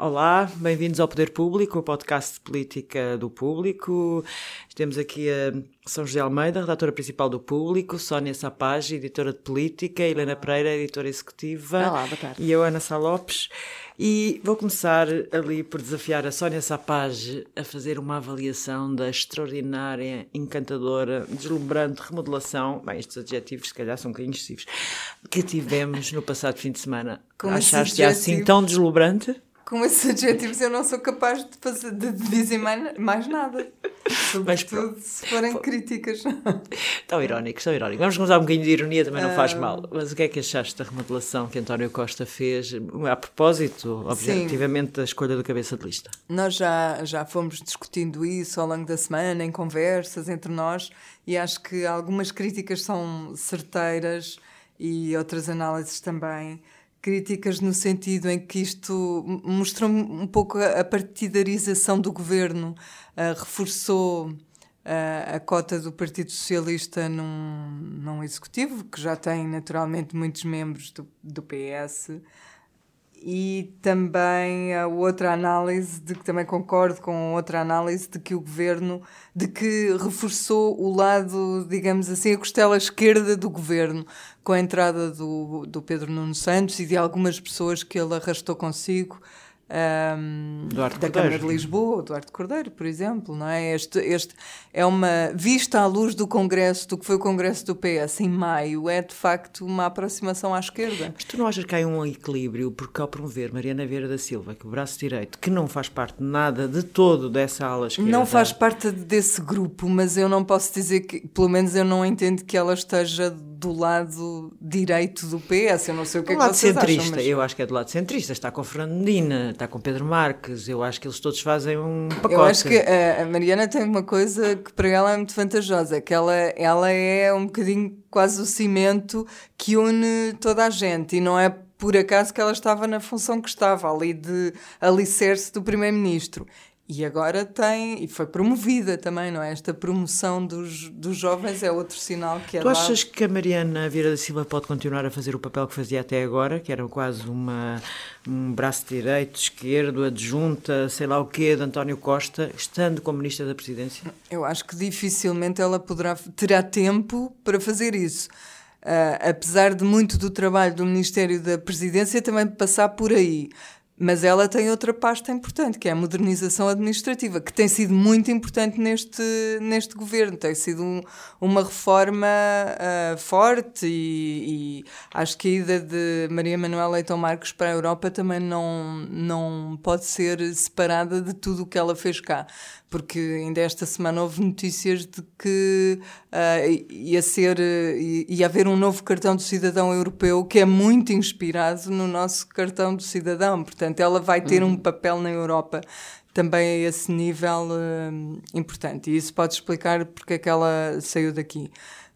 Olá, bem-vindos ao Poder Público, o podcast de política do público. Temos aqui a São José Almeida, redatora principal do Público, Sónia Sapage, editora de política, Helena Pereira, editora executiva. Olá, boa tarde. E eu, Ana Salopes. E vou começar ali por desafiar a Sónia Sapage a fazer uma avaliação da extraordinária, encantadora, deslumbrante remodelação, bem, estes adjetivos se calhar são um bocadinho excessivos, que tivemos no passado fim de semana. Como Achaste assim tão deslumbrante? Com esses adjetivos eu não sou capaz de, fazer, de dizer mais, mais nada. Sobretudo se forem críticas. Tão irónicos, tão irónicos. Vamos começar um bocadinho de ironia, também não faz mal. Mas o que é que achaste da remodelação que António Costa fez, a propósito, objetivamente, da escolha do cabeça de lista? Nós já, já fomos discutindo isso ao longo da semana, em conversas entre nós, e acho que algumas críticas são certeiras e outras análises também críticas no sentido em que isto mostrou um pouco a partidarização do governo, uh, reforçou uh, a cota do Partido Socialista num, num executivo, que já tem naturalmente muitos membros do, do PS, e também a outra análise de que também concordo com outra análise de que o governo de que reforçou o lado digamos assim a costela esquerda do governo com a entrada do, do Pedro Nuno Santos e de algumas pessoas que ele arrastou consigo um, da Câmara de Lisboa, Duarte Cordeiro, por exemplo, não é? Este, este é uma vista à luz do Congresso, do que foi o Congresso do PS em maio, é de facto uma aproximação à esquerda. Mas tu não achas que há um equilíbrio, porque ao promover Mariana Vieira da Silva, que o braço direito, que não faz parte nada de todo dessa ala esquerda. Não faz parte desse grupo, mas eu não posso dizer que, pelo menos eu não entendo que ela esteja do lado direito do PS. Eu não sei o que do é que lado vocês centrista, acham, mas... eu acho que é do lado centrista. Está com Fernando Medina, está com Pedro Marques. Eu acho que eles todos fazem um pacote. Eu acho que a Mariana tem uma coisa que para ela é muito vantajosa, que ela, ela é um bocadinho quase o cimento que une toda a gente e não é por acaso que ela estava na função que estava, ali de alicerce do primeiro-ministro. E agora tem, e foi promovida também, não é? Esta promoção dos, dos jovens é outro sinal que é Tu achas que a Mariana Vieira da Silva pode continuar a fazer o papel que fazia até agora, que era quase uma, um braço direito, esquerdo, adjunta, sei lá o quê, de António Costa, estando como Ministra da Presidência? Eu acho que dificilmente ela poderá, terá tempo para fazer isso. Uh, apesar de muito do trabalho do Ministério da Presidência também passar por aí. Mas ela tem outra pasta importante, que é a modernização administrativa, que tem sido muito importante neste, neste governo. Tem sido um, uma reforma uh, forte e, e, acho que a ida de Maria Manuela Leitão Marques para a Europa também não, não pode ser separada de tudo o que ela fez cá porque ainda esta semana houve notícias de que uh, ia ser uh, ia haver um novo cartão do cidadão europeu que é muito inspirado no nosso cartão do cidadão. Portanto, ela vai ter uhum. um papel na Europa também a esse nível uh, importante. E isso pode explicar porque é que ela saiu daqui.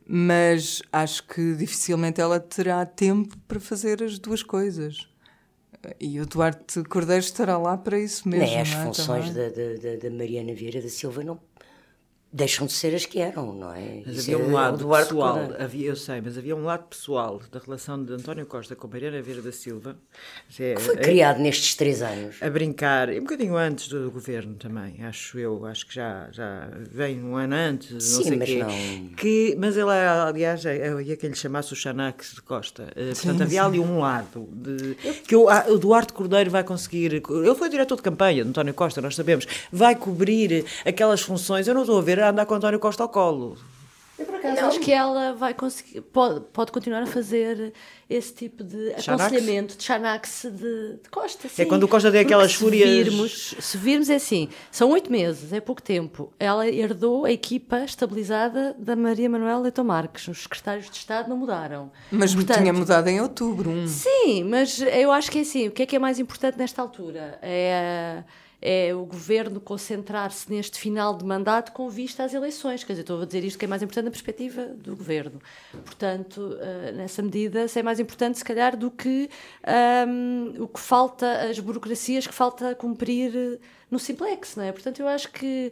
Mas acho que dificilmente ela terá tempo para fazer as duas coisas. E o Duarte Cordeiro estará lá para isso mesmo. Nem as é? funções da, da, da, Mariana Vieira da Silva não deixam de ser as que eram, não é? Mas Isso havia um lado pessoal, havia, eu sei, mas havia um lado pessoal da relação de António Costa com Mariana Vieira da Silva. É, que foi criado nestes três anos. A brincar, e um bocadinho antes do, do, governo também, acho eu, acho que já, já vem um ano antes, Sim, não sei mas quê. Não... Que, mas ele, aliás, eu ia que ele chamasse o Xanax de Costa. Eh, portanto, sim, havia sim. ali um lado de, que o, o Duarte Cordeiro vai conseguir. Ele foi diretor de campanha de António Costa, nós sabemos, vai cobrir aquelas funções. Eu não estou a ver a andar com António Costa ao colo. Não. acho que ela vai conseguir, pode, pode continuar a fazer esse tipo de aconselhamento de Xanax de, de Costa. Sim. É quando o Costa tem aquelas se fúrias. Virmos, se virmos, é assim: são oito meses, é pouco tempo. Ela herdou a equipa estabilizada da Maria Manuela Leitão Marques. Os secretários de Estado não mudaram. Mas Portanto, tinha mudado em outubro. Um. Sim, mas eu acho que é assim: o que é que é mais importante nesta altura? É é o governo concentrar-se neste final de mandato com vista às eleições. Quer dizer, estou a dizer isto que é mais importante na perspectiva do governo. Portanto, uh, nessa medida, isso é mais importante, se calhar, do que um, o que falta, as burocracias que falta cumprir no simplex, não é? Portanto, eu acho que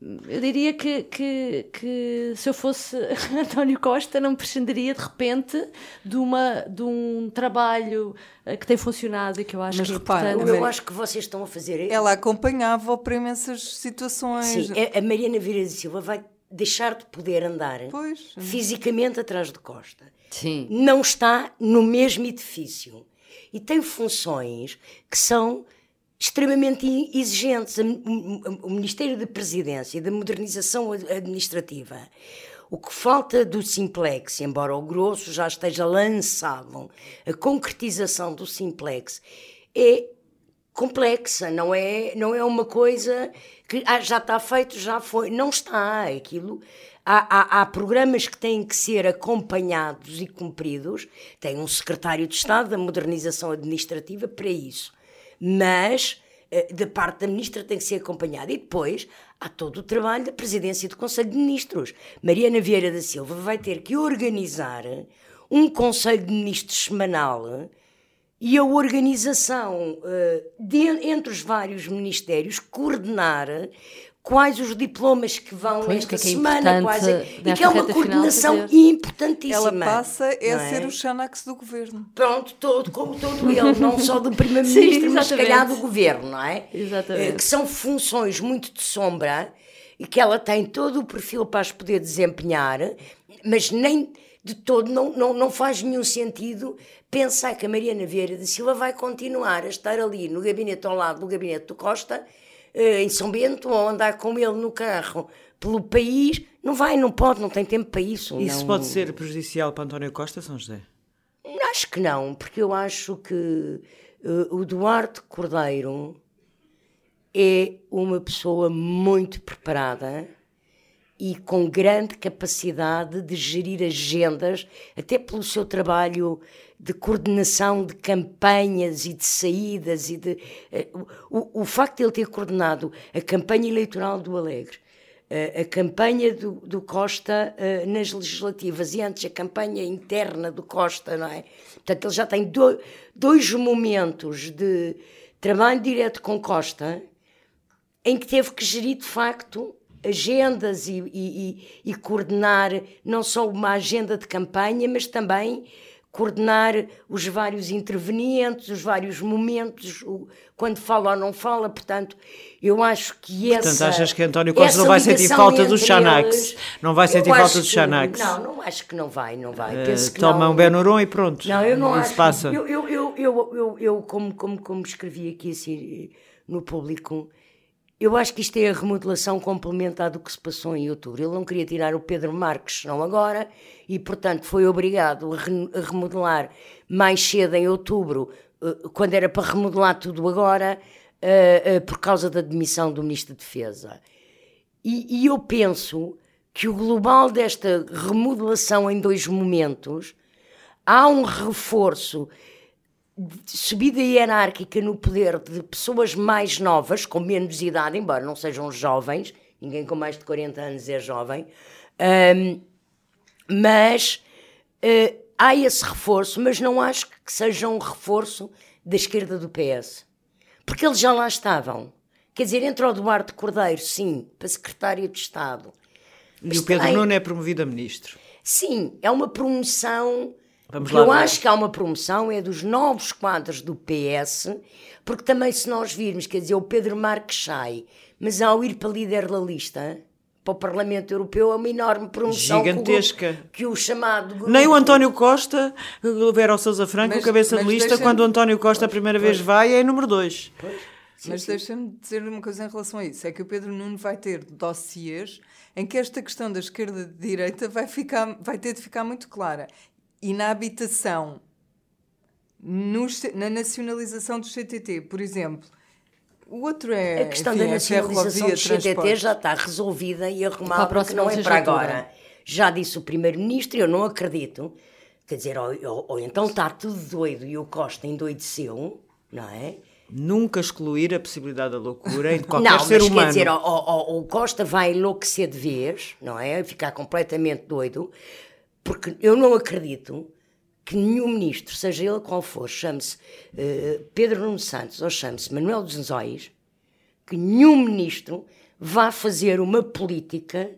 eu diria que, que, que, se eu fosse António Costa não prescindiria de repente de, uma, de um trabalho eh, que tem funcionado e que eu acho Mas que repara, é Eu, importante. eu acho que vocês estão a fazer. Ela acompanhava-o para imensas situações. Sim, a- a Mariana Vieira Silva vai deixar de poder andar Pois. fisicamente atrás de Costa. Sim. Não está no mesmo edifício. E tem funções que são extremamente exigentes. O Ministério da Presidência e da Modernização Ad- Administrativa. O que falta do Simplex, embora o grosso já esteja lançado, a concretização do Simplex é complexa, não é, não é uma coisa que ah, já está feito, já foi. Não está. Aquilo. Há, há, há programas que têm que ser acompanhados e cumpridos. Tem um secretário de Estado da Modernização Administrativa para isso. Mas, eh, da parte da ministra, tem que ser acompanhado. E depois há todo o trabalho da presidência do Conselho de Ministros. Mariana Vieira da Silva vai ter que organizar um Conselho de Ministros semanal e a organização eh, de- entre os vários ministérios coordenar quais os diplomas que vão Pois, nesta que é que é semana, quais é, e que é uma coordenação importantíssima. Ela passa é a ser o Xanax do governo. Pronto, todo, como todo ele, não só do Primeiro-Ministro, mas se calhar do. Governo, não é? Exatamente. Eh, Que são funções muito de sombra e que ela tem todo o perfil para as poder desempenhar, mas nem de todo não, não, não faz nenhum sentido pensar que a Mariana Vieira da Silva vai continuar a estar ali no gabinete ao lado do gabinete do Costa, em São Bento, ou andar com ele no carro pelo país. Não vai, não pode, não tem tempo para isso. Isso não... pode ser prejudicial para António Costa, São José? Acho que não, porque eu acho que eh, o Duarte Cordeiro é uma pessoa muito preparada e com grande capacidade de gerir agendas, até pelo seu trabalho de coordenação de campanhas e de saídas e de eh, o, o facto de ele ter coordenado a campanha eleitoral do Alegre, eh, a campanha do, do Costa eh, nas legislativas e antes a campanha interna do Costa, não é? Portanto, ele já tem do- dois momentos de trabalho direto com Costa em que teve que gerir de facto agendas e, e- e- coordenar não só uma agenda de campanha, mas também coordenar os vários intervenientes, os vários momentos, o- quando fala ou não fala. Portanto, eu acho que essa. Portanto, achas que António Costa não vai sentir falta do entre Xanax? Não vai sentir falta do que- Xanax? Não, não acho que não vai, não vai. Que toma não. um Benuron e pronto. Não, eu não acho. passa. Eu, eu, eu, eu, eu, eu como, como, como escrevi aqui assim no público, eu acho que isto é a remodelação complementar do que se passou em outubro. Ele não queria tirar o Pedro Marques, não agora, e portanto foi obrigado a, re- a remodelar mais cedo em outubro, eh, quando era para remodelar tudo agora, eh, eh, por causa da demissão do Ministro da Defesa. E, e eu penso que o global desta remodelação em dois momentos há um reforço de subida hierárquica no poder de pessoas mais novas, com menos idade, embora não sejam jovens, ninguém com mais de 40 anos é jovem, ahm, mas eh, há esse reforço, mas não acho que seja um reforço da esquerda do PS. Porque eles já lá estavam. Quer dizer, entra o Duarte Cordeiro, sim, para secretário de Estado. E o Pedro Nuno é promovido a ministro. Sim, é uma promoção. Vamos que lá eu ver. acho que há uma promoção, é dos novos quadros do PS, porque também se nós virmos, quer dizer, o Pedro Marques sai, mas ao ir para líder da lista, para o Parlamento Europeu, é uma enorme promoção. que o Gigantesca. Que o, chamado grupo... Nem o António Costa, o Vera Sousa Franco, Mas- o cabeça de lista, quando o António Costa a primeira vez vai, é número 2. Mas deixa-me dizer uma coisa em relação a isso: é que o Pedro Nuno vai ter dossiês em que esta questão da esquerda e de direita vai, ficar, vai ter de ficar muito clara. E na habitação, nos- na nacionalização do CTT, por exemplo, o outro é. A questão enfim, da é nacionalização do CTT já está resolvida e Para a arrumada, porque próxima não é para agora. Já disse o Primeiro-Ministro, eu não acredito. Quer dizer, ou, ou- ou então está tudo doido e o Costa endoideceu, não é? Nunca excluir a possibilidade da loucura em qualquer não, ser mas humano. quer dizer, o, o- o Costa vai enlouquecer de vez, não é? Ficar completamente doido, porque eu não acredito que nenhum ministro, seja ele qual for, chame-se eh, Pedro Nuno Santos ou chame-se Manuel dos Anzóis, que nenhum ministro vá fazer uma política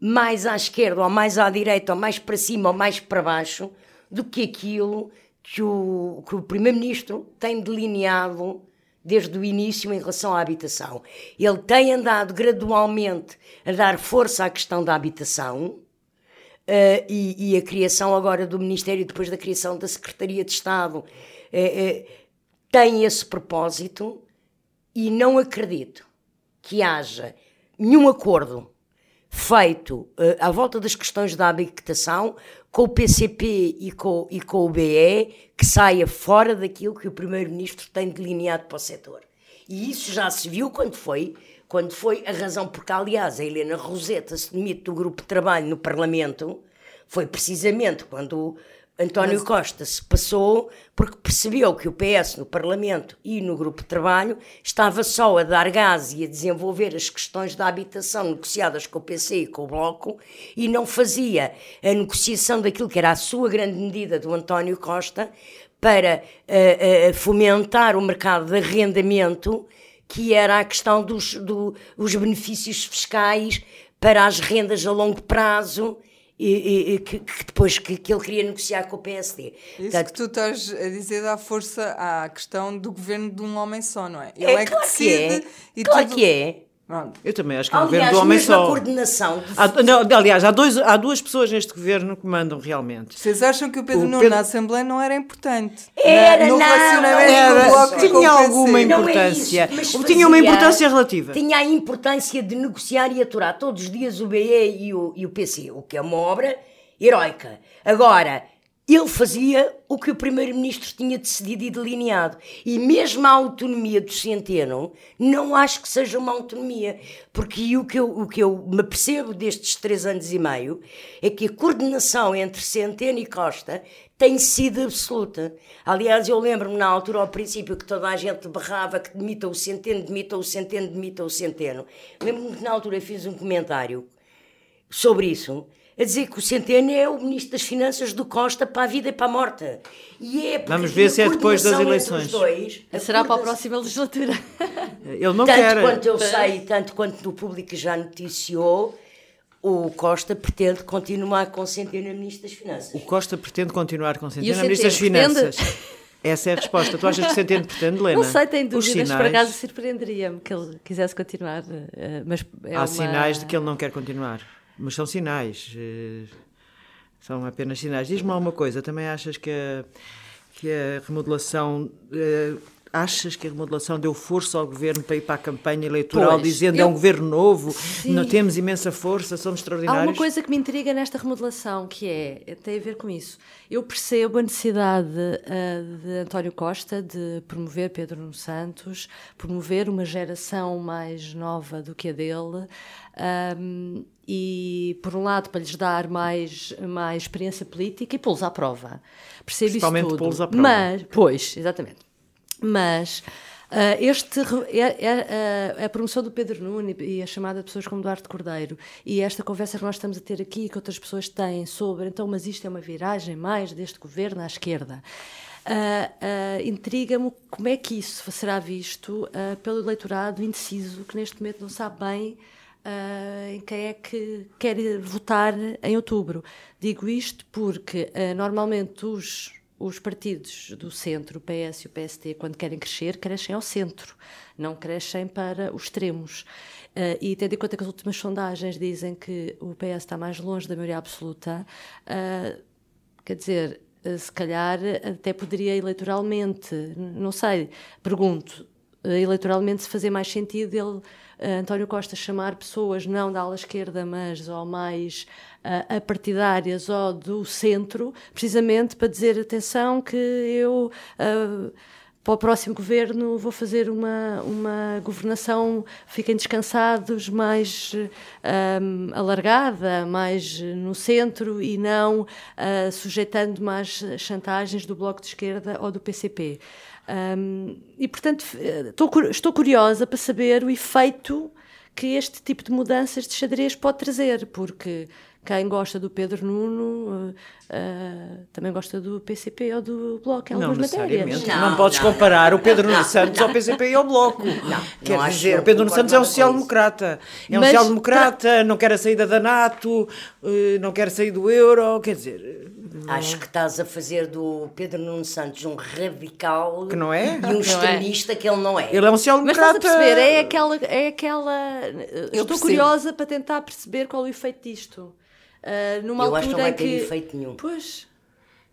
mais à esquerda, ou mais à direita, ou mais para cima, ou mais para baixo, do que aquilo que o, que o Primeiro-Ministro tem delineado desde o início em relação à habitação. Ele tem andado gradualmente a dar força à questão da habitação. Uh, e, e, a criação agora do Ministério, depois da criação da Secretaria de Estado, uh, uh, tem esse propósito e não acredito que haja nenhum acordo feito à volta das questões da habitação com o PCP e com, e com o BE que saia fora daquilo que o Primeiro-Ministro tem delineado para o setor. E isso já se viu quando foi, quando foi a razão porque, aliás, a Helena Roseta se demite do grupo de trabalho no Parlamento, foi precisamente quando António Mas... Costa se passou porque percebeu que o PS no Parlamento e no grupo de trabalho estava só a dar gás e a desenvolver as questões da habitação negociadas com o PC e com o Bloco e não fazia a negociação daquilo que era a sua grande medida do António Costa para uh, uh, fomentar o mercado de arrendamento, que era a questão dos do, os benefícios fiscais para as rendas a longo prazo e, e que, que, depois que, que, ele queria negociar com o PSD. Isso Portanto, que tu estás a dizer dá força à questão do governo de um homem só, não é? Ele é, é claro que decide que é. e claro tudo... que é. Eu também acho que é um governo do homem só. coordenação. De... Há, não, aliás, há, dois, há duas pessoas neste governo que mandam realmente. Vocês acham que o Pedro o Nuno Pedro... na Assembleia não era importante? Era, no relacionamento era, Tinha alguma importância. É isso, tinha uma importância relativa. Tinha a importância de negociar e aturar todos os dias o BE e o, e o PC, o que é uma obra heroica. Agora, ele fazia o que o primeiro-ministro tinha decidido e delineado. E mesmo a autonomia do Centeno, não acho que seja uma autonomia. Porque o que, eu, o que eu me percebo destes três anos e meio é que a coordenação entre Centeno e Costa tem sido absoluta. Aliás, eu lembro-me na altura, ao princípio, que toda a gente berrava que demita o Centeno, demita o Centeno, demita o Centeno. Lembro-me que na altura fiz um comentário sobre isso a dizer que o Centeno é o Ministro das Finanças do Costa para a vida e para a morte. E é Vamos ver se é depois das eleições. Dois, Será para a próxima legislatura. Ele não tanto quer. Tanto quanto eu sei, tanto quanto o público já noticiou, o Costa pretende continuar com o Centeno a Ministro das Finanças. O Costa pretende continuar com o Centeno a Ministro das Finanças. Essa é a resposta. Tu achas que Centeno pretende, Helena? Não sei, tenho dúvidas. Sinais... Por acaso surpreenderia-me que ele quisesse continuar. Eh, mas é Há uma... sinais de que ele não quer continuar mas são sinais. Eh, são apenas sinais. Diz-me uma coisa, também achas que a, que a remodelação. Achas que a remodelação deu força ao governo para ir para a campanha eleitoral, pois, dizendo eu... é um governo novo, não temos imensa força, somos extraordinários? Há uma coisa que me intriga nesta remodelação, que é, tem a ver com isso. Eu percebo a necessidade uh, de António Costa de promover Pedro Nuno Santos, promover uma geração mais nova do que a dele. Um, e, por um lado, para lhes dar mais, mais experiência política e pô-los à prova. Percebo isso tudo. pô-los à prova. Mas, pois, exatamente. Mas uh, este, é, é, é, a promoção do Pedro Nuno e a chamada de pessoas como Duarte Cordeiro e esta conversa que nós estamos a ter aqui que outras pessoas têm sobre, então, mas isto é uma viragem mais deste governo à esquerda. Uh, uh, intriga-me como é que isso será visto pelo eleitorado indeciso que neste momento não sabe bem em quem é que quer votar em outubro. Digo isto porque uh, normalmente os, os partidos do centro, o PS e o PST, quando querem crescer, crescem ao centro, não crescem para os extremos. Uh, e tendo em conta que as últimas sondagens dizem que o PS está mais longe da maioria absoluta, quer dizer, se calhar até poderia eleitoralmente, não sei, pergunto, eleitoralmente se fazer mais sentido ele uh, António Costa chamar pessoas não da ala esquerda, mas ou mais uh, apartidárias ou do centro, precisamente para dizer atenção que eu uh, para o próximo governo vou fazer uma, uma governação, fiquem descansados, mais um, alargada, mais no centro e não uh, sujeitando mais chantagens do Bloco de Esquerda ou do PCP. Um, e, portanto, estou, estou curiosa para saber o efeito que este tipo de mudanças de xadrez pode trazer, porque quem gosta do Pedro Nuno uh, uh, também gosta do PCP ou do Bloco em não algumas matérias. Não, não podes comparar não, o Pedro Nuno não, Santos ao PCP e ao Bloco. Não, Quer não dizer, o Pedro Nuno não Santos é um social-democrata. É um Mas social-democrata, não quer a saída da NATO, não quer sair do euro, quer dizer... Acho que estás a fazer do Pedro Nuno Santos um radical Que não é? e um extremista que ele não é. Ele é um Mas estás a social-democrata... perceber, é aquela. É aquela estou percebo. curiosa para tentar perceber qual é o efeito disto. Uh, numa Eu altura acho que não vai ter que... efeito nenhum. Pois.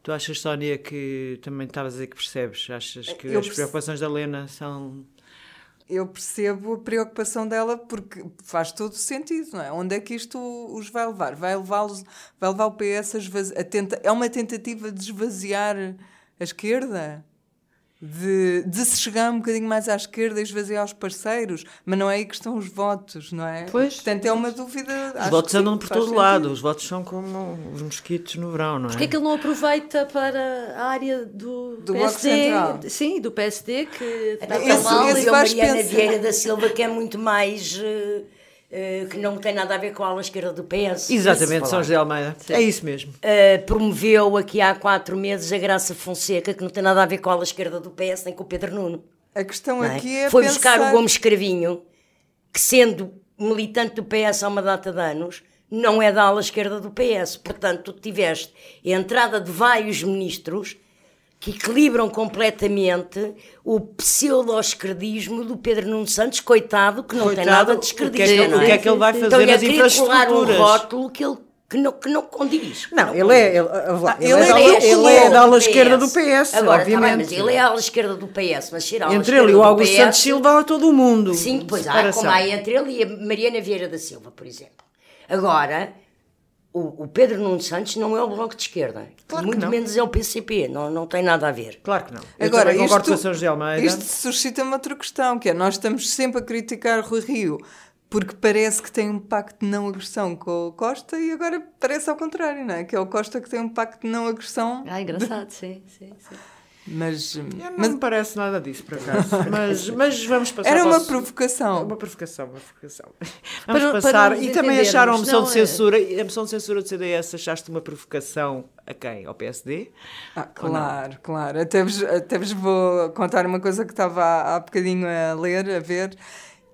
Tu achas, Sónia, que também estavas a dizer que percebes? Achas que Eu as perce- preocupações da Lena são... Eu percebo a preocupação dela porque faz todo o sentido, não é? Onde é que isto os vai levar? Vai levá-los, vai levar o PS a, esvazi- a tenta- é uma tentativa de esvaziar a esquerda? De, de se chegar um bocadinho mais à esquerda e esvaziar os parceiros, mas não é aí que estão os votos, não é? Pois. Portanto, é uma dúvida. Os acho votos que sim, andam por todo sentido. lado. Os votos são como os mosquitos no verão, não é? Porquê é que ele não aproveita para a área do, Do Bloco PSD? Central. Sim, do PSD, que está tão mal. esse a vais Mariana pensar. Vieira da Silva que é muito mais eh, que não tem nada a ver com a ala esquerda do PS. Exatamente, São. José Almeida. É isso mesmo. Uh, promoveu aqui há quatro meses a Graça Fonseca, que não tem nada a ver com a ala esquerda do PS nem com o Pedro Nuno. A questão é? aqui é. Foi pensar... buscar o Gomes Cravinho, que sendo militante do PS há uma data de anos, não é da ala esquerda do PS. Portanto, tu tiveste a entrada de vários ministros que equilibram completamente o pseudo-esquerdismo do Pedro Nuno Santos, coitado, que não tem Coitado, nada de o que é que- não o que é que ele vai Então, fazer ele nas colar um infraestruturas? rótulo que ele que não, que não condiz. que Não, ele condiz. é, ele, ah, ele, ele é, é da- do ele é da ala esquerda do PS, Agora, tá bem, obviamente. mas ele é a ala esquerda do PS, mas ser a Entre ele e o Augusto PS, Santos Silva há todo o mundo. Sim, pois há, como há entre ele e a Mariana Vieira da Silva, por exemplo. Agora, o, o Pedro Nuno Santos não é o Bloco de Esquerda. Claro que Muito não. menos é o PCP, não, não tem nada a ver. Claro que não. Eu Agora, concordo isto, com São José Almeida. isto suscita-me outra questão, que é nós estamos sempre a criticar Rui Rio porque parece que tem um pacto de não agressão com o Costa e agora parece ao contrário, não é? Que é o Costa que tem um pacto de não agressão, Ah, engraçado, sim, sim, sim. Mas, Eu Não mas me parece nada disso, por acaso. mas, mas vamos passar era para uma o- provocação. Uma provocação, uma provocação. Para- Vamos para passar. nos e também acharam a moção de é? censura. A moção de censura do CDS achaste uma provocação a quem? Ao PSD? Ah, claro, claro. Até vos, até vos vou contar uma coisa que estava há, há bocadinho a ler, a ver,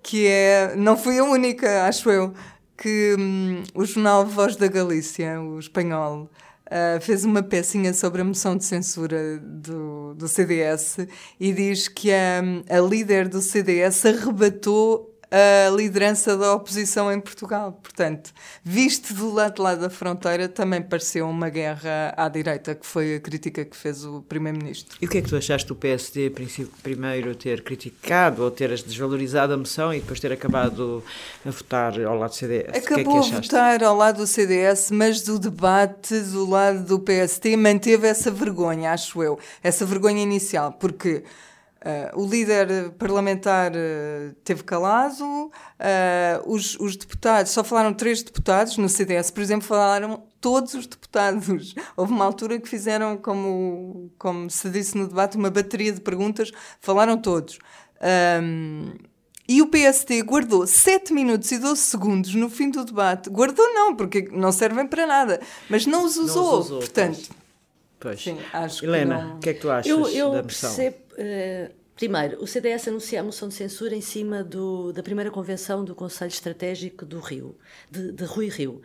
que é, não fui a única, acho eu, que hum, o jornal Voz da Galícia, o espanhol, ah, fez uma pecinha sobre a moção de censura do, do CDS e diz que a, a líder do CDS arrebatou a liderança da oposição em Portugal. Portanto, visto do lado lá da fronteira, também pareceu uma guerra à direita, que foi a crítica que fez o Primeiro-Ministro. E o que é que tu achaste do PSD primeiro ter criticado ou ter desvalorizado a moção e depois ter acabado a votar ao lado do CDS? o que é que Acabou a votar ao lado do CDS, mas do debate do lado do PST manteve essa vergonha, acho eu, essa vergonha inicial, porque ah, o líder parlamentar ah, teve calado, ah, os, os deputados, só falaram três deputados, no CDS, por exemplo, falaram todos os deputados. Houve uma altura que fizeram, como, como se disse no debate, uma bateria de perguntas, falaram todos. Ahm, e o PST guardou 7 minutos e 12 segundos no fim do debate. Guardou não, porque não servem para nada, mas não os usou. usou, Portanto, Pois. sim, acho Helena, que não... o que é que tu achas Eu, eu da moção? percebo. Eh, primeiro, o CDS anuncia a moção de censura em cima do, da primeira convenção do Conselho Estratégico do Rio, de, de Rui Rio.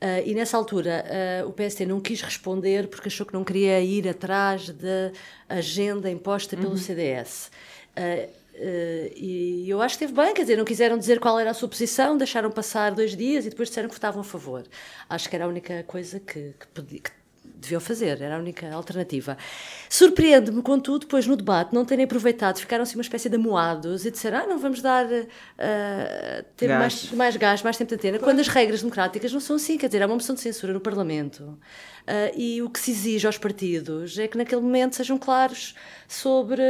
Eh, e nessa altura eh, o PST não quis responder porque achou que não queria ir atrás da agenda imposta pelo CDS. Eh, eh, e eu acho que esteve bem, quer dizer, não quiseram dizer qual era a sua posição, deixaram passar dois dias e depois disseram que votavam a favor. Acho que era a única coisa que, que, podia- que deviam fazer, era a única alternativa. Surpreende-me, contudo, depois no debate não terem aproveitado, ficaram-se uma espécie de amoados e disseram, ah, não vamos dar, eh, ter Gás. mais, mais gás, mais tempo de antena, quando as regras democráticas não são assim, quer dizer, há uma moção de censura no Parlamento ah, e o que se exige aos partidos é que naquele momento sejam claros sobre,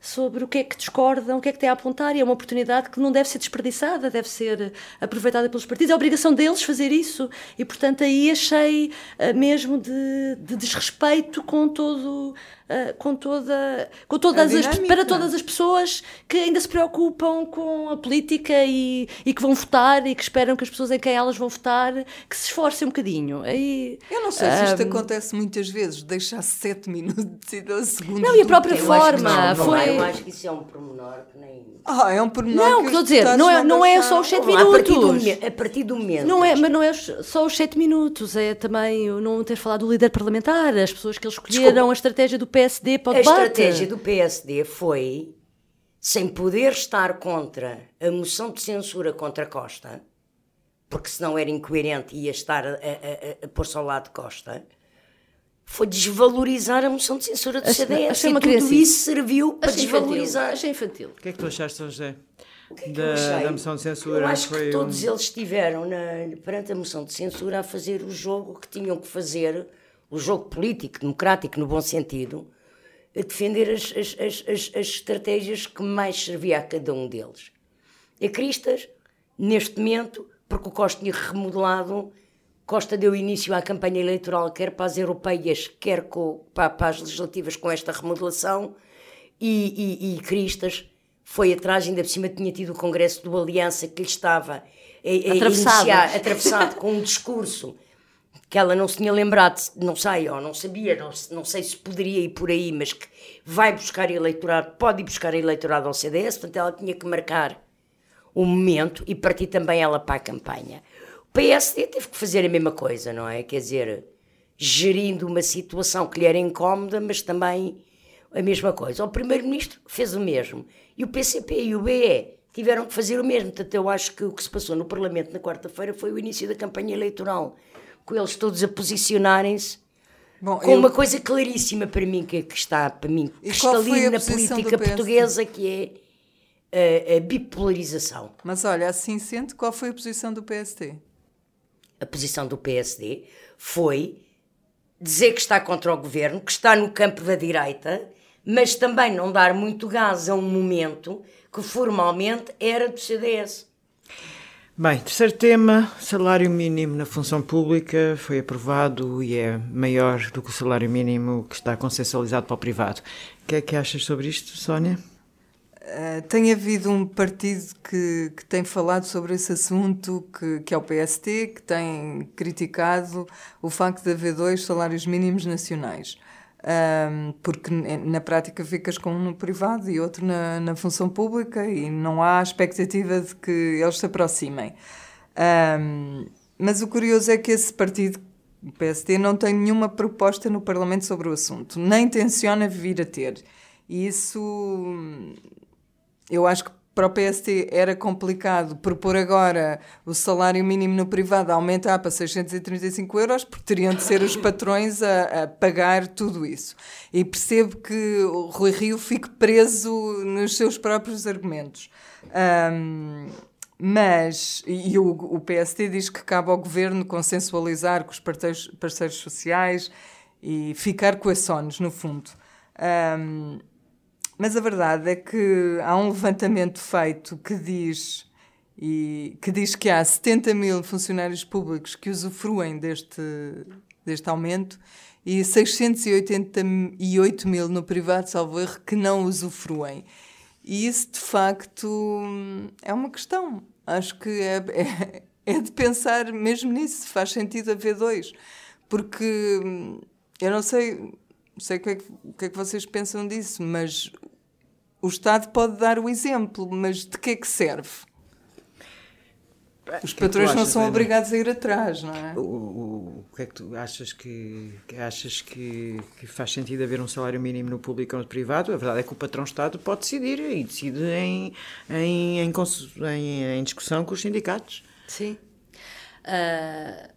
sobre o que é que discordam, o que é que têm a apontar e é uma oportunidade que não deve ser desperdiçada, deve ser aproveitada pelos partidos, é obrigação deles fazer isso e portanto aí achei ah, mesmo de, de desrespeito com todo uh, com toda, com todas as, para todas as pessoas que ainda se preocupam com a política e, e que vão votar e que esperam que as pessoas em quem elas vão votar que se esforcem um bocadinho. E, Eu não sei se isto um, acontece muitas vezes, deixar sete minutos e 12 segundos. Não, e a própria forma. Não, foi... eu acho que isso é um pormenor que nem. Ah, é um pormenor. Não, que estou a dizer, não é, não é só os sete minutos. A partir, do, a partir do momento. Não é, mas não é só os sete minutos, é também não ter falado do líder parlamentar, as pessoas que eles escolheram, Desculpa. a estratégia do PSD para o debate. A estratégia do PSD foi, sem poder estar contra a moção de censura contra Costa, porque senão era incoerente e ia estar a, a, a, a pôr-se ao lado de Costa, foi desvalorizar a moção de censura do CDS. Achei e tudo isso serviu para achei desvalorizar. Infantil. Achei infantil. O que é que tu achaste, São José? Que é da, da, moção de censura. Eu acho que todos um... eles estiveram na, perante a moção de censura a fazer o jogo que tinham que fazer, o jogo político, democrático, no bom sentido, a defender as, as, as, as, as estratégias que mais servia a cada um deles. A Cristas, neste momento, porque o Costa tinha remodelado, Costa deu início à campanha eleitoral, quer para as europeias, quer com, para, para as legislativas, com esta remodelação, e, e, e Cristas foi atrás, ainda por cima tinha tido o congresso do Aliança que lhe estava a, a iniciar, atravessado com um discurso que ela não se tinha lembrado, não sei, ou não sabia, não, não sei se poderia ir por aí, mas que vai buscar eleitorado, pode ir buscar eleitorado ao CDS, portanto ela tinha que marcar o momento e partir também ela para a campanha. O PSD teve que fazer a mesma coisa, não é? Quer dizer, gerindo uma situação que lhe era incómoda, mas também a mesma coisa. O Primeiro-Ministro fez o mesmo. E o PCP e o BE tiveram que fazer o mesmo. Portanto, eu acho que o que se passou no Parlamento na quarta-feira foi o início da campanha eleitoral, com eles todos a posicionarem-se Bom, com eu... uma coisa claríssima para mim, que, que está para mim cristalina na política portuguesa, que é a, a, bipolarização. Mas olha, assim sente, qual foi a posição do PSD? A posição do PSD foi dizer que está contra o governo, que está no campo da direita mas também não dar muito gás a um momento que formalmente era do CDS. Bem, terceiro tema, salário mínimo na função pública foi aprovado e é maior do que o salário mínimo que está consensualizado para o privado. O que é que achas sobre isto, Sónia? Uh, tem havido um partido que, que tem falado sobre esse assunto, que, que é o PST, que tem criticado o facto de haver dois salários mínimos nacionais um, porque na prática ficas com um no privado e outro na, na função pública e não há expectativa de que eles se aproximem. Um, mas o curioso é que esse partido, o PSD, não tem nenhuma proposta no Parlamento sobre o assunto, nem tenciona vir a ter. E isso eu acho que para o PST era complicado propor agora o salário mínimo no privado aumentar para 635 euros, porque teriam de ser os patrões a, a, pagar tudo isso. E percebo que o Rui Rio fique preso nos seus próprios argumentos. Um, mas, e o, o PST diz que cabe ao governo consensualizar com os parceiros, parceiros sociais e ficar com a SONES, no fundo. Um, mas a verdade é que há um levantamento feito que diz, e, que, diz que há 70 mil funcionários públicos que usufruem deste, deste aumento e 688 mil no privado, salvo erro, que não usufruem. E isso, de facto, é uma questão. Acho que é, é, é de pensar mesmo nisso. Faz sentido haver dois. Porque eu não sei, não sei o que, é que, o que é que vocês pensam disso, mas o Estado pode dar o exemplo, mas de que é que serve? Os que é patrões é não são obrigados a ir atrás, não é? O, o, o que é que tu achas que, que achas que, que, faz sentido haver um salário mínimo no público ou no privado? A verdade é que o patrão-Estado pode decidir e decide em, em, em, em, em discussão com os sindicatos. Sim. Uh,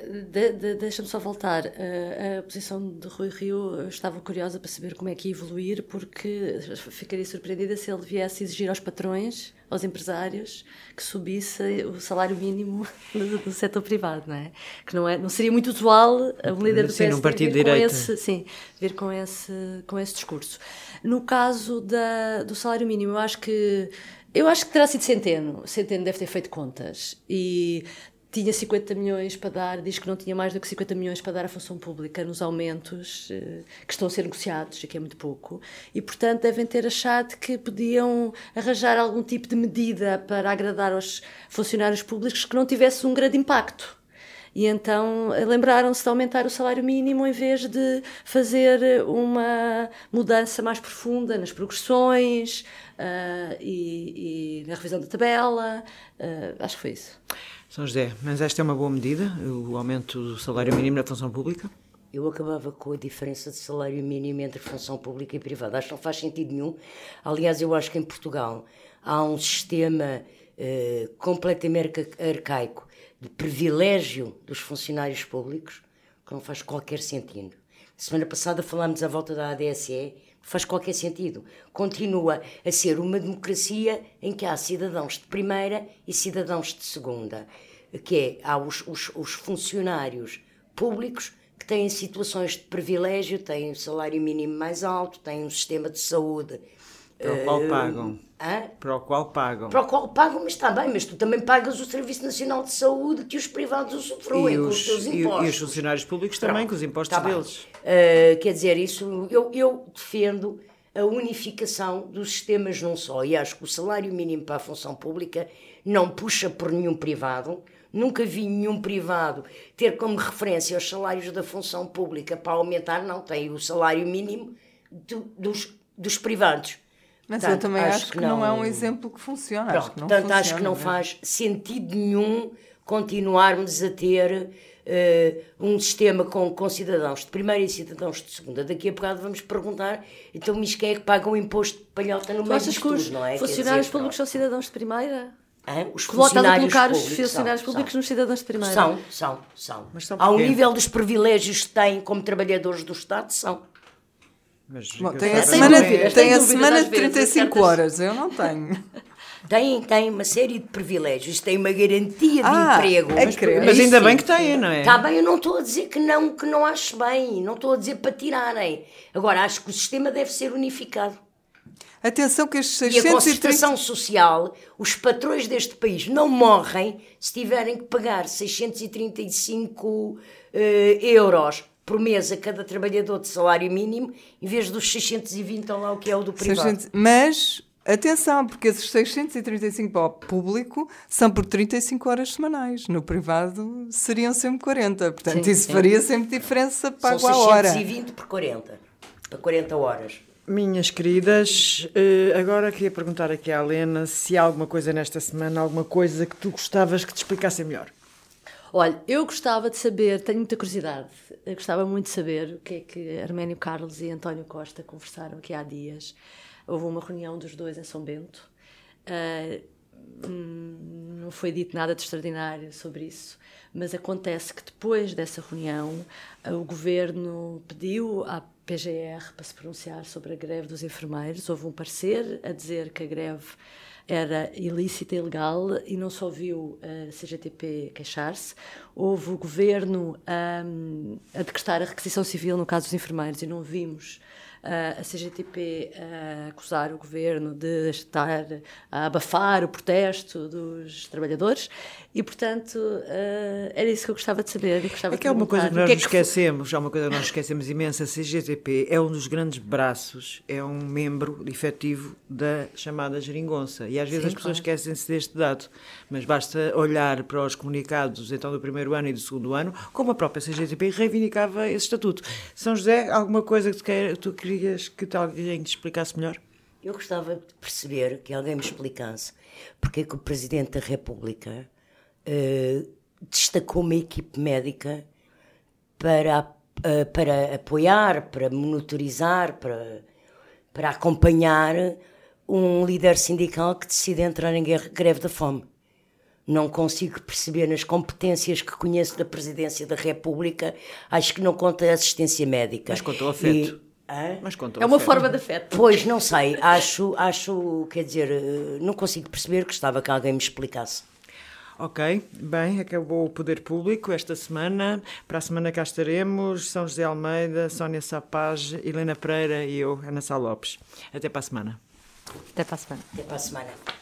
de, de, Deixa-me só voltar. A posição de Rui Rio, estava curiosa para saber como é que ia evoluir, porque ficaria surpreendida se ele viesse exigir aos patrões, aos empresários, que subisse o salário mínimo do, do setor privado, não é? Que não, é, não seria muito usual um líder do PSD vir, com esse, sim, vir com esse, com esse discurso. No caso da, do salário mínimo, eu acho que eu acho que terá sido Centeno. Centeno deve ter feito contas. E tinha 50 milhões para dar, diz que não tinha mais do que 50 milhões para dar à função pública nos aumentos eh, que estão a ser negociados, que é muito pouco, e portanto devem ter achado que podiam arranjar algum tipo de medida para agradar aos funcionários públicos que não tivesse um grande impacto. E então lembraram-se de aumentar o salário mínimo em vez de fazer uma mudança mais profunda nas progressões uh, e, e, na revisão da tabela. Uh, acho que foi isso. São José, mas esta é uma boa medida, o aumento do salário mínimo na função pública? Eu acabava com a diferença de salário mínimo entre função pública e privada. Acho que não faz sentido nenhum. Aliás, eu acho que em Portugal há um sistema uh, completamente arcaico de privilégio dos funcionários públicos que não faz qualquer sentido. Semana passada falámos à volta da ADSE, faz qualquer sentido. Continua a ser uma democracia em que há cidadãos de primeira e cidadãos de segunda, que é, há os, os, os funcionários públicos que têm situações de privilégio, têm o salário mínimo mais alto, têm um sistema de saúde para o qual pagam. Hã? Para o qual pagam. Para o qual pagam, mas está bem, mas tu também pagas o Serviço Nacional de Saúde que os privados usufruem com os teus impostos. E, os funcionários públicos também, com os impostos está deles. Uh, quer dizer, isso eu, eu defendo a unificação dos sistemas num só. E acho que o salário mínimo para a função pública não puxa por nenhum privado. Nunca vi nenhum privado ter como referência os salários da função pública para aumentar, não. Tem o salário mínimo do, dos, dos privados. Mas portanto, eu também acho, acho que, não, não, é um exemplo que funciona. Pronto, acho que não portanto, funciona, acho que não faz sentido nenhum continuarmos a ter uh, um sistema com, com cidadãos de primeira e cidadãos de segunda. Daqui a bocado vamos perguntar, então, mas quem é que paga o imposto de palhota no meio disto tudo, não é? Funcionários dizer, públicos não. são cidadãos de primeira? Hã? Os funcionários colocar os funcionários são, públicos são. nos cidadãos de primeira? São, são, são. Mas são Ao nível dos privilégios que têm como trabalhadores do Estado, são. Mas Bom, tem a semana, dúvidas, tem a semana de 35 horas, eu não tenho. Tem, tem uma série de privilégios, tem uma garantia de ah, emprego. É mas, mas ainda bem que têm, não é? Está bem, eu não estou a dizer que não, que não acho bem, não estou a dizer para tirarem. Agora, acho que o sistema deve ser unificado. Atenção que estes 630... E a concertação social, os patrões deste país não morrem se tiverem que pagar 635 uh, euros por mês a cada trabalhador de salário mínimo, em vez dos 620 ou lá o que é o do privado. 600, mas, atenção, porque esses 635 para o público são por 35 horas semanais. No privado seriam sempre 40. Portanto, sim, isso sim. faria sempre diferença para São a hora. 620 por 40. Para 40 horas. Minhas queridas, eh, agora queria perguntar aqui à Helena se há alguma coisa nesta semana, alguma coisa que tu gostavas que te explicasse melhor. Olha, eu gostava de saber, tenho muita curiosidade, eu gostava muito de saber o que é que Arménio Carlos e António Costa conversaram aqui há dias. Houve uma reunião dos dois em São Bento. Uh, não foi dito nada de extraordinário sobre isso, mas acontece que depois dessa reunião uh, o governo pediu à PGR para se pronunciar sobre a greve dos enfermeiros. Houve um parecer a dizer que a greve era ilícita, ilegal e não só ouviu a CGTP queixar-se, houve o governo um, a decretar a requisição civil no caso dos enfermeiros e não vimos a CGTP uh, acusar o governo de estar a abafar o protesto dos trabalhadores e, portanto, uh, era isso que eu gostava de saber. Gostava é que há uma coisa que nós que é que esquecemos, há uma coisa que nós esquecemos imensa, a CGTP é um dos grandes braços, é um membro efetivo da chamada geringonça e às vezes Sim, as pessoas claro. esquecem-se deste dado, mas basta olhar para os comunicados então do primeiro ano e do segundo ano, como a própria CGTP reivindicava esse estatuto. São José, alguma coisa que tu, quer, tu querias que alguém te explicasse melhor? Eu gostava de perceber que alguém me explicasse porque é que o Presidente da República uh, destacou uma equipe médica para, uh, para apoiar, para monitorizar, para, para acompanhar um líder sindical que decide entrar em guerra, greve da fome. Não consigo perceber nas competências que conheço da Presidência da República, acho que não conta a assistência médica. Mas contou afeto. E, Mas contou é uma afeto. forma de afeto. Pois, não sei. Acho, acho, quer dizer, eh, não consigo perceber, gostava que alguém me explicasse. Ok, bem, acabou o Poder Público esta semana. Para a semana cá estaremos São José Almeida, Sónia Sapaz, Helena Pereira e eu, Ana Sá Lopes. Até para a semana. Até para a semana. Até para a semana.